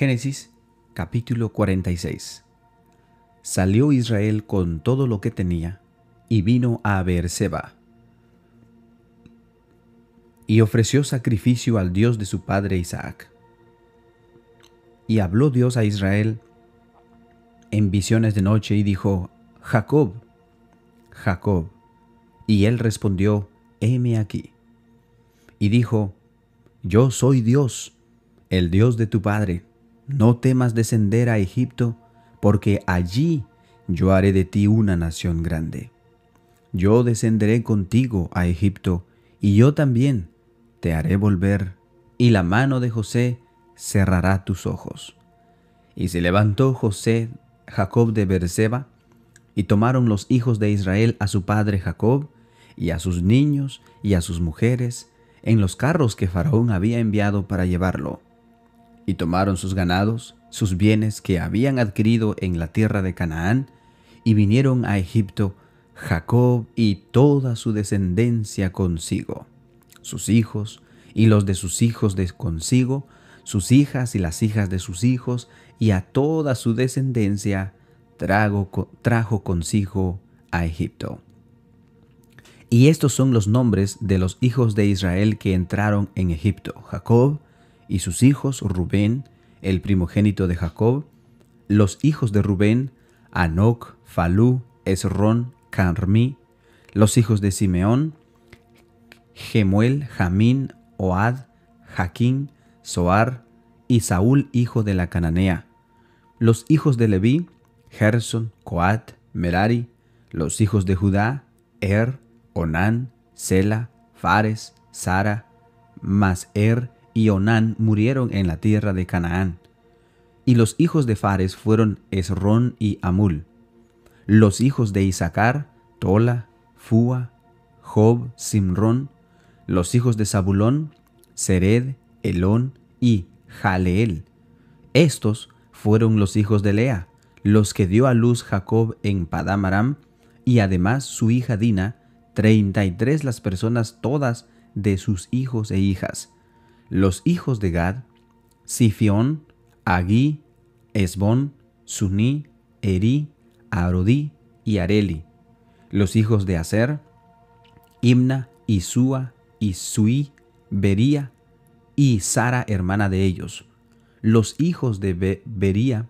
Génesis capítulo 46 Salió Israel con todo lo que tenía y vino a Beerseba y ofreció sacrificio al Dios de su padre Isaac. Y habló Dios a Israel en visiones de noche y dijo, Jacob, Jacob. Y él respondió, heme aquí. Y dijo, Yo soy Dios, el Dios de tu Padre. No temas descender a Egipto, porque allí yo haré de ti una nación grande. Yo descenderé contigo a Egipto, y yo también te haré volver, y la mano de José cerrará tus ojos. Y se levantó José, Jacob de Berseba, y tomaron los hijos de Israel a su padre Jacob, y a sus niños y a sus mujeres, en los carros que Faraón había enviado para llevarlo. Y tomaron sus ganados, sus bienes que habían adquirido en la tierra de Canaán, y vinieron a Egipto Jacob y toda su descendencia consigo, sus hijos y los de sus hijos de consigo, sus hijas y las hijas de sus hijos, y a toda su descendencia trajo consigo a Egipto. Y estos son los nombres de los hijos de Israel que entraron en Egipto, Jacob y sus hijos, Rubén, el primogénito de Jacob, los hijos de Rubén, Anoc, Falú, Esrón, Carmí, los hijos de Simeón, Gemuel, Jamín, Oad, Jaquín, Soar y Saúl, hijo de la Cananea. Los hijos de Leví, Gerson, Coat, Merari, los hijos de Judá, Er, Onán, Sela, Fares, Sara, Maser y Onán murieron en la tierra de Canaán. Y los hijos de Fares fueron Esrón y Amul. Los hijos de Isaacar, Tola, Fua, Job, Simrón. Los hijos de Zabulón, Sered, Elón y Jaleel. Estos fueron los hijos de Lea, los que dio a luz Jacob en Padamaram, y además su hija Dina, treinta y tres las personas todas de sus hijos e hijas. Los hijos de Gad, Sifión, Agui, Esbón, Suní, Eri, Arodí y Areli. Los hijos de Aser, Imna, Isúa, Isui, Bería y Sara, hermana de ellos. Los hijos de Bería,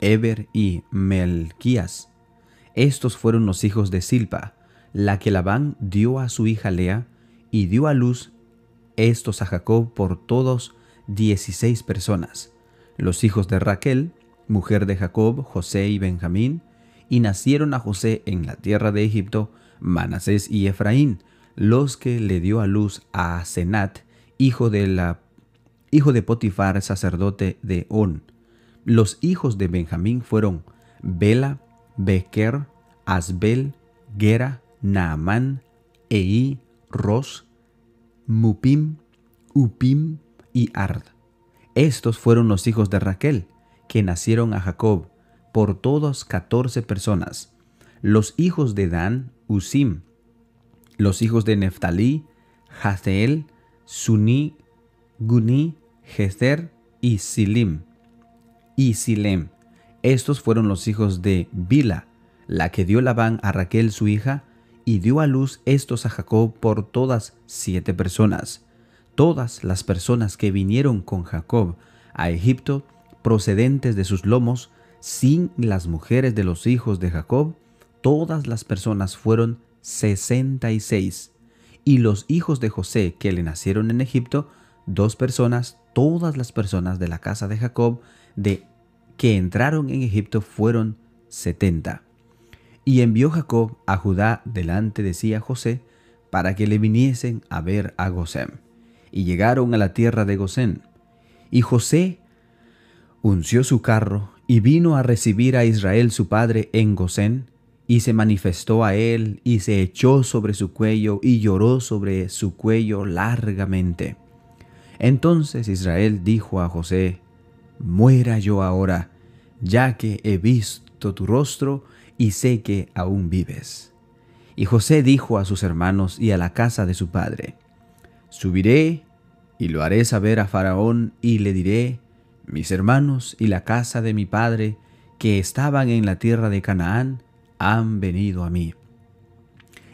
Eber y Melquías. Estos fueron los hijos de Silpa, la que Labán dio a su hija Lea, y dio a luz estos a Jacob por todos dieciséis personas, los hijos de Raquel, mujer de Jacob, José y Benjamín, y nacieron a José en la tierra de Egipto Manasés y Efraín, los que le dio a luz a Senat, hijo de la hijo de Potifar, sacerdote de On. Los hijos de Benjamín fueron Bela, Beker, Asbel, Gera, Naamán, Ei, Ros, Mupim, Upim y Ard. Estos fueron los hijos de Raquel, que nacieron a Jacob, por todos catorce personas. Los hijos de Dan, Usim. Los hijos de Neftalí, Hazeel, Suní, Guni, Gezer y Silim. Y Silem. Estos fueron los hijos de Bila, la que dio Labán a Raquel su hija, y dio a luz estos a Jacob por todas siete personas. Todas las personas que vinieron con Jacob a Egipto, procedentes de sus lomos, sin las mujeres de los hijos de Jacob, todas las personas fueron sesenta y seis. Y los hijos de José que le nacieron en Egipto, dos personas, todas las personas de la casa de Jacob de que entraron en Egipto fueron setenta. Y envió Jacob a Judá delante de sí a José, para que le viniesen a ver a Gosén. Y llegaron a la tierra de Gosén. Y José unció su carro y vino a recibir a Israel su padre en Gosén, y se manifestó a él, y se echó sobre su cuello, y lloró sobre su cuello largamente. Entonces Israel dijo a José, Muera yo ahora, ya que he visto tu rostro y sé que aún vives. Y José dijo a sus hermanos y a la casa de su padre, Subiré y lo haré saber a Faraón y le diré, mis hermanos y la casa de mi padre, que estaban en la tierra de Canaán, han venido a mí.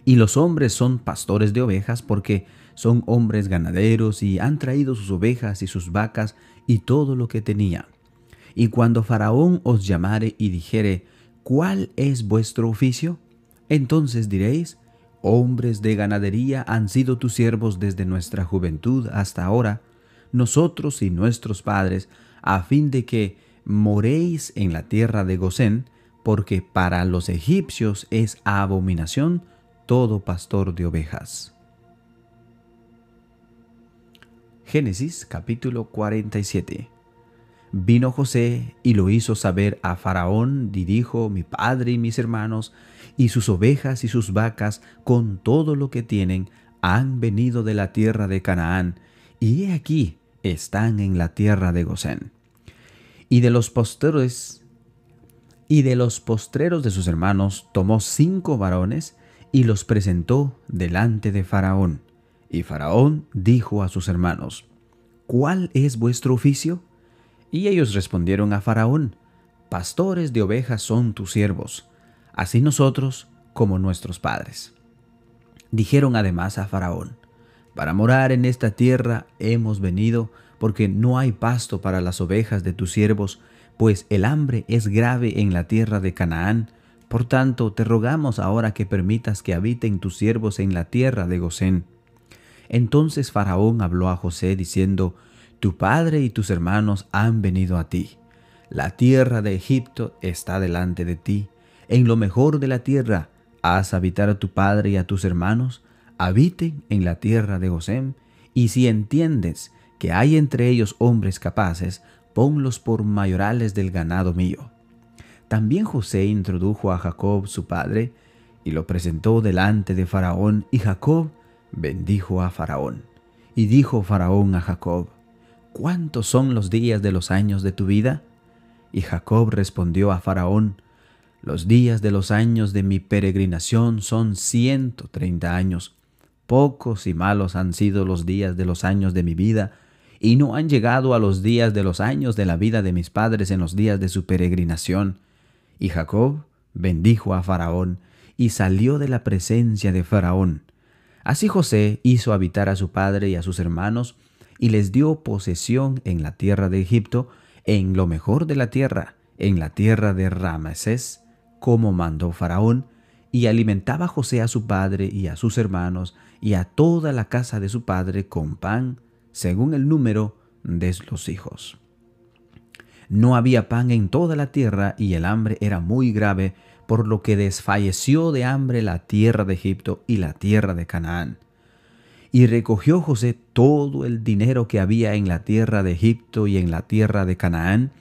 Y los hombres son pastores de ovejas porque son hombres ganaderos y han traído sus ovejas y sus vacas y todo lo que tenía. Y cuando Faraón os llamare y dijere, ¿cuál es vuestro oficio? Entonces diréis, hombres de ganadería han sido tus siervos desde nuestra juventud hasta ahora, nosotros y nuestros padres, a fin de que moréis en la tierra de Gosén, porque para los egipcios es abominación todo pastor de ovejas. Génesis capítulo 47 Vino José y lo hizo saber a Faraón, y dijo, mi padre y mis hermanos, y sus ovejas y sus vacas, con todo lo que tienen, han venido de la tierra de Canaán, y he aquí, están en la tierra de Gosén. Y de los postreros, y de los postreros de sus hermanos, tomó cinco varones, y los presentó delante de Faraón. Y Faraón dijo a sus hermanos, ¿Cuál es vuestro oficio? Y ellos respondieron a Faraón, Pastores de ovejas son tus siervos, así nosotros como nuestros padres. Dijeron además a Faraón, Para morar en esta tierra hemos venido, porque no hay pasto para las ovejas de tus siervos, pues el hambre es grave en la tierra de Canaán. Por tanto, te rogamos ahora que permitas que habiten tus siervos en la tierra de Gosén. Entonces Faraón habló a José diciendo, tu padre y tus hermanos han venido a ti. La tierra de Egipto está delante de ti. En lo mejor de la tierra, haz habitar a tu padre y a tus hermanos, habiten en la tierra de Gosén, y si entiendes que hay entre ellos hombres capaces, ponlos por mayorales del ganado mío. También José introdujo a Jacob su padre, y lo presentó delante de Faraón, y Jacob bendijo a Faraón. Y dijo Faraón a Jacob, ¿cuántos son los días de los años de tu vida? Y Jacob respondió a Faraón, los días de los años de mi peregrinación son ciento treinta años. Pocos y malos han sido los días de los años de mi vida, y no han llegado a los días de los años de la vida de mis padres en los días de su peregrinación. Y Jacob bendijo a Faraón, y salió de la presencia de Faraón. Así José hizo habitar a su padre y a sus hermanos, y les dio posesión en la tierra de Egipto, en lo mejor de la tierra, en la tierra de Ramesés, como mandó Faraón, y alimentaba José a su padre y a sus hermanos y a toda la casa de su padre con pan, según el número de los hijos. No había pan en toda la tierra y el hambre era muy grave, por lo que desfalleció de hambre la tierra de Egipto y la tierra de Canaán. Y recogió José todo el dinero que había en la tierra de Egipto y en la tierra de Canaán,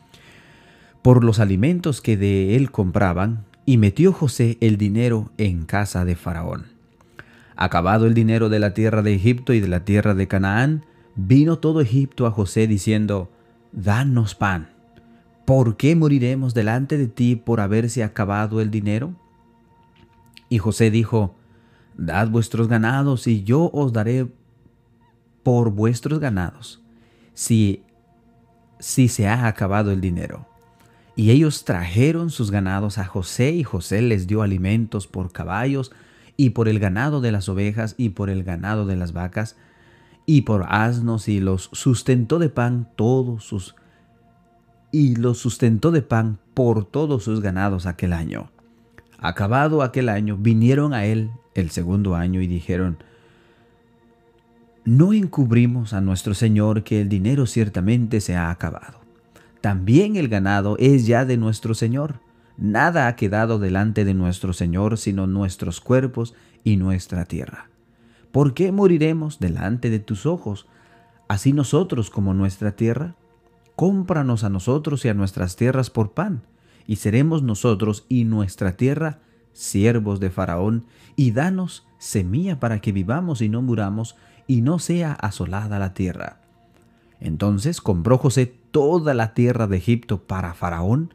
por los alimentos que de él compraban, y metió José el dinero en casa de Faraón. Acabado el dinero de la tierra de Egipto y de la tierra de Canaán, vino todo Egipto a José diciendo, Danos pan. ¿Por qué moriremos delante de ti por haberse acabado el dinero? Y José dijo, Dad vuestros ganados y yo os daré por vuestros ganados, si, si se ha acabado el dinero. Y ellos trajeron sus ganados a José y José les dio alimentos por caballos y por el ganado de las ovejas y por el ganado de las vacas y por asnos y los sustentó de pan todos sus y los sustentó de pan por todos sus ganados aquel año. Acabado aquel año, vinieron a él el segundo año y dijeron, no encubrimos a nuestro Señor que el dinero ciertamente se ha acabado. También el ganado es ya de nuestro Señor. Nada ha quedado delante de nuestro Señor sino nuestros cuerpos y nuestra tierra. ¿Por qué moriremos delante de tus ojos, así nosotros como nuestra tierra? Cómpranos a nosotros y a nuestras tierras por pan y seremos nosotros y nuestra tierra siervos de Faraón, y danos semilla para que vivamos y no muramos, y no sea asolada la tierra. Entonces compró José toda la tierra de Egipto para Faraón,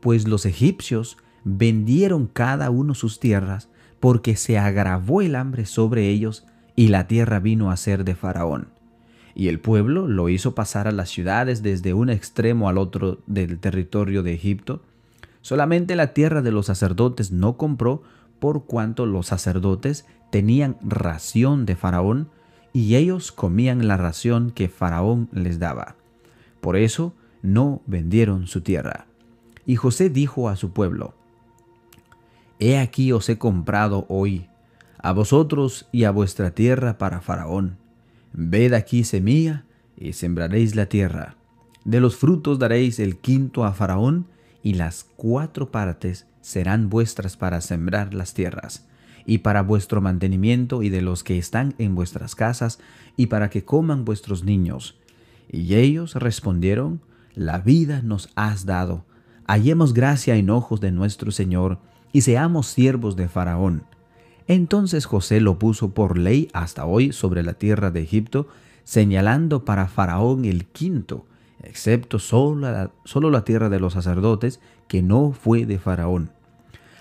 pues los egipcios vendieron cada uno sus tierras, porque se agravó el hambre sobre ellos, y la tierra vino a ser de Faraón. y el pueblo lo hizo pasar a las ciudades desde un extremo al otro del territorio de Egipto. Solamente la tierra de los sacerdotes no compró por cuanto los sacerdotes tenían ración de Faraón y ellos comían la ración que Faraón les daba. Por eso no vendieron su tierra. Y José dijo a su pueblo, He aquí os he comprado hoy, a vosotros y a vuestra tierra para Faraón Ved aquí semilla y sembraréis la tierra. De los frutos daréis el quinto a Faraón, y las cuatro partes serán vuestras para sembrar las tierras, y para vuestro mantenimiento y de los que están en vuestras casas, y para que coman vuestros niños. Y ellos respondieron, La vida nos has dado, hallemos gracia en ojos de nuestro Señor, y seamos siervos de Faraón entonces José lo puso por ley hasta hoy sobre la tierra de Egipto, señalando para Faraón el quinto, excepto solo la, solo la tierra de los sacerdotes, que no fue de Faraón.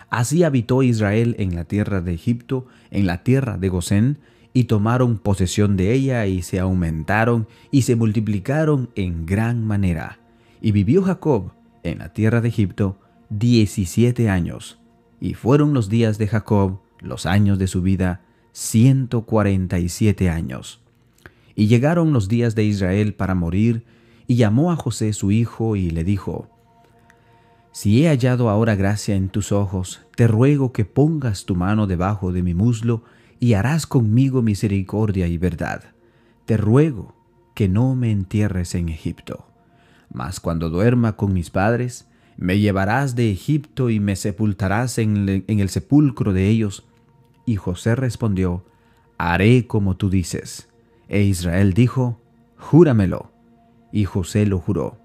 Así habitó Israel en la tierra de Egipto, en la tierra de Gosén, y tomaron posesión de ella y se aumentaron y se multiplicaron en gran manera. Y vivió Jacob en la tierra de Egipto diecisiete años. Y fueron los días de Jacob los años de su vida, 147 años. Y llegaron los días de Israel para morir, y llamó a José su hijo y le dijo, Si he hallado ahora gracia en tus ojos, te ruego que pongas tu mano debajo de mi muslo, y harás conmigo misericordia y verdad. Te ruego que no me entierres en Egipto. Mas cuando duerma con mis padres, me llevarás de Egipto y me sepultarás en, el sepulcro de ellos, y José respondió, Haré como tú dices. E Israel dijo, Júramelo. Y José lo juró.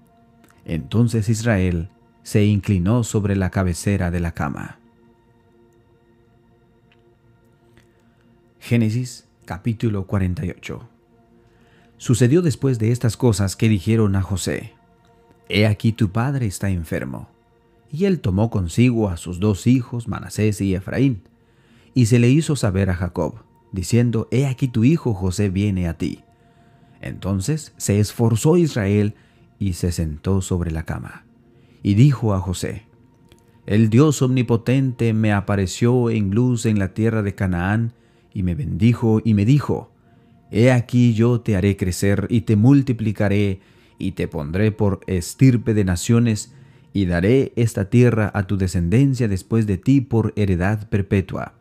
Entonces Israel se inclinó sobre la cabecera de la cama. Génesis capítulo 48 Sucedió después de estas cosas que dijeron a José, He aquí tu padre está enfermo. Y él tomó consigo a sus dos hijos, Manasés y Efraín, y se le hizo saber a Jacob, diciendo, He aquí tu hijo José viene a ti. Entonces se esforzó Israel y se sentó sobre la cama. Y dijo a José, El Dios omnipotente me apareció en luz en la tierra de Canaán, y me bendijo y me dijo, He aquí yo te haré crecer y te multiplicaré, y te pondré por estirpe de naciones, y daré esta tierra a tu descendencia después de ti por heredad perpetua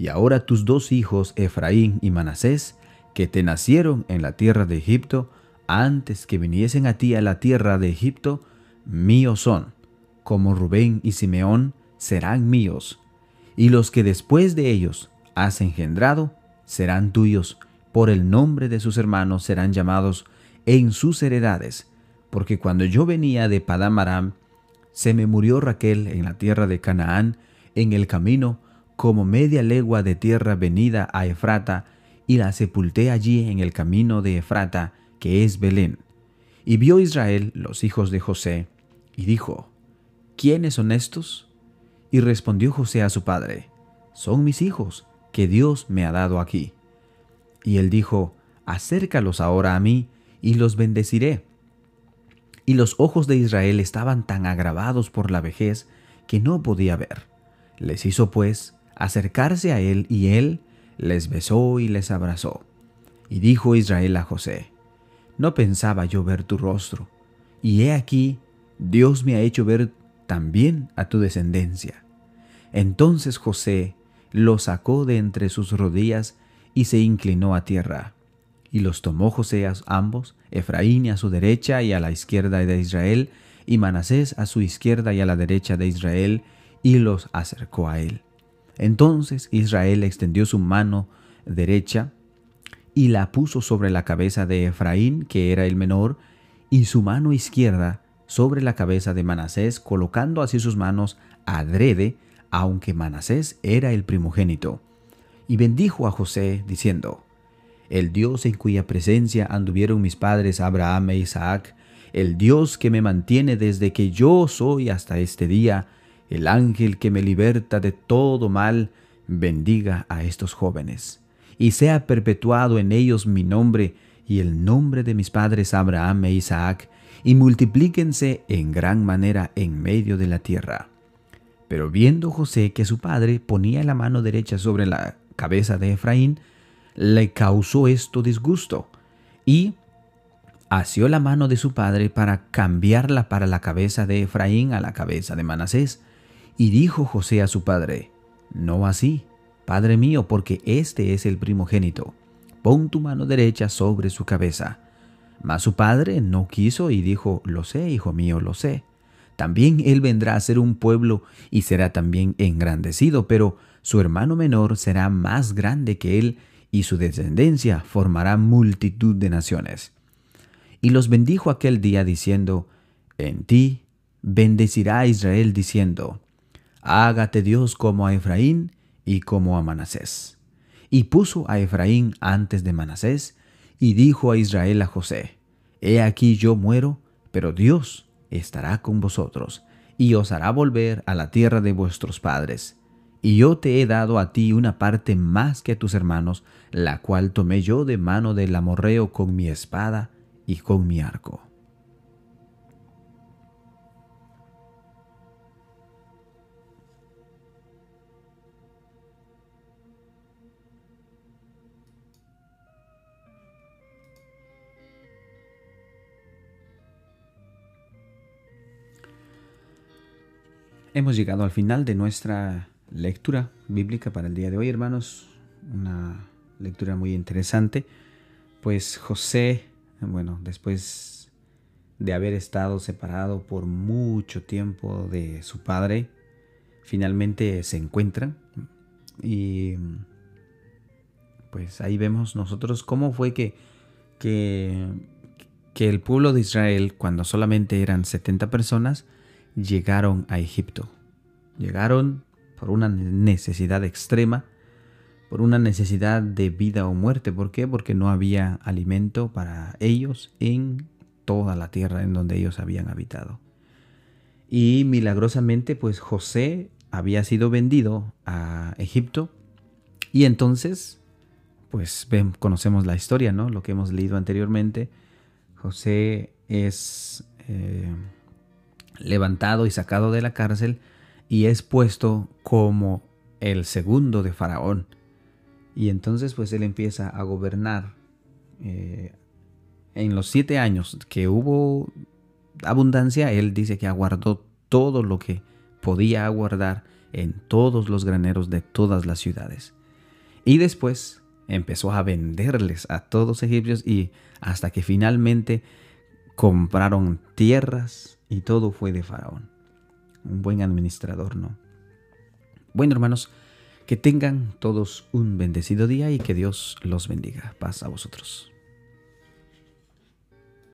y ahora tus dos hijos, Efraín y Manasés, que te nacieron en la tierra de Egipto, antes que viniesen a ti a la tierra de Egipto, míos son, como Rubén y Simeón serán míos, y los que después de ellos has engendrado serán tuyos, por el nombre de sus hermanos serán llamados en sus heredades, porque cuando yo venía de Padam se me murió Raquel en la tierra de Canaán, en el camino, como media legua de tierra venida a Efrata, y la sepulté allí en el camino de Efrata, que es Belén. Y vio Israel los hijos de José, y dijo, ¿quiénes son estos? Y respondió José a su padre, son mis hijos, que Dios me ha dado aquí. Y él dijo, acércalos ahora a mí, y los bendeciré. Y los ojos de Israel estaban tan agravados por la vejez que no podía ver. Les hizo pues acercarse a él y él les besó y les abrazó. Y dijo Israel a José, no pensaba yo ver tu rostro, y he aquí, Dios me ha hecho ver también a tu descendencia. Entonces José lo sacó de entre sus rodillas y se inclinó a tierra. Y los tomó José a ambos, Efraín a su derecha y a la izquierda de Israel, y Manasés a su izquierda y a la derecha de Israel, y los acercó a él. Entonces Israel extendió su mano derecha y la puso sobre la cabeza de Efraín, que era el menor, y su mano izquierda sobre la cabeza de Manasés, colocando así sus manos adrede, aunque Manasés era el primogénito. Y bendijo a José, diciendo, El Dios en cuya presencia anduvieron mis padres Abraham e Isaac, el Dios que me mantiene desde que yo soy hasta este día, el ángel que me liberta de todo mal, bendiga a estos jóvenes, y sea perpetuado en ellos mi nombre, y el nombre de mis padres Abraham e Isaac, y multiplíquense en gran manera en medio de la tierra. Pero viendo José que su padre ponía la mano derecha sobre la cabeza de Efraín, le causó esto disgusto, y asió la mano de su padre para cambiarla para la cabeza de Efraín a la cabeza de Manasés. Y dijo José a su padre, No así, padre mío, porque este es el primogénito. Pon tu mano derecha sobre su cabeza. Mas su padre no quiso y dijo, Lo sé, hijo mío, lo sé. También él vendrá a ser un pueblo y será también engrandecido, pero su hermano menor será más grande que él y su descendencia formará multitud de naciones. Y los bendijo aquel día diciendo, En ti bendecirá Israel diciendo, Hágate Dios como a Efraín y como a Manasés. Y puso a Efraín antes de Manasés, y dijo a Israel a José, He aquí yo muero, pero Dios estará con vosotros, y os hará volver a la tierra de vuestros padres. Y yo te he dado a ti una parte más que a tus hermanos, la cual tomé yo de mano del amorreo con mi espada y con mi arco. Hemos llegado al final de nuestra lectura bíblica para el día de hoy, hermanos. Una lectura muy interesante. Pues José bueno, después de haber estado separado por mucho tiempo de su padre, finalmente se encuentran y pues ahí vemos nosotros cómo fue que, que, que el pueblo de Israel, cuando solamente eran 70 personas, llegaron a Egipto. Llegaron por una necesidad extrema por una necesidad de vida o muerte. ¿Por qué? Porque no había alimento para ellos en toda la tierra en donde ellos habían habitado. Y milagrosamente, pues José había sido vendido a Egipto y entonces, pues conocemos la historia, ¿no? Lo que hemos leído anteriormente. José es eh, levantado y sacado de la cárcel y es puesto como el segundo de Faraón. Y entonces pues él empieza a gobernar. Eh, en los siete años que hubo abundancia, él dice que aguardó todo lo que podía aguardar en todos los graneros de todas las ciudades. Y después empezó a venderles a todos egipcios y hasta que finalmente compraron tierras y todo fue de Faraón. Un buen administrador, ¿no? Bueno, hermanos, que tengan todos un bendecido día y que Dios los bendiga. Paz a vosotros.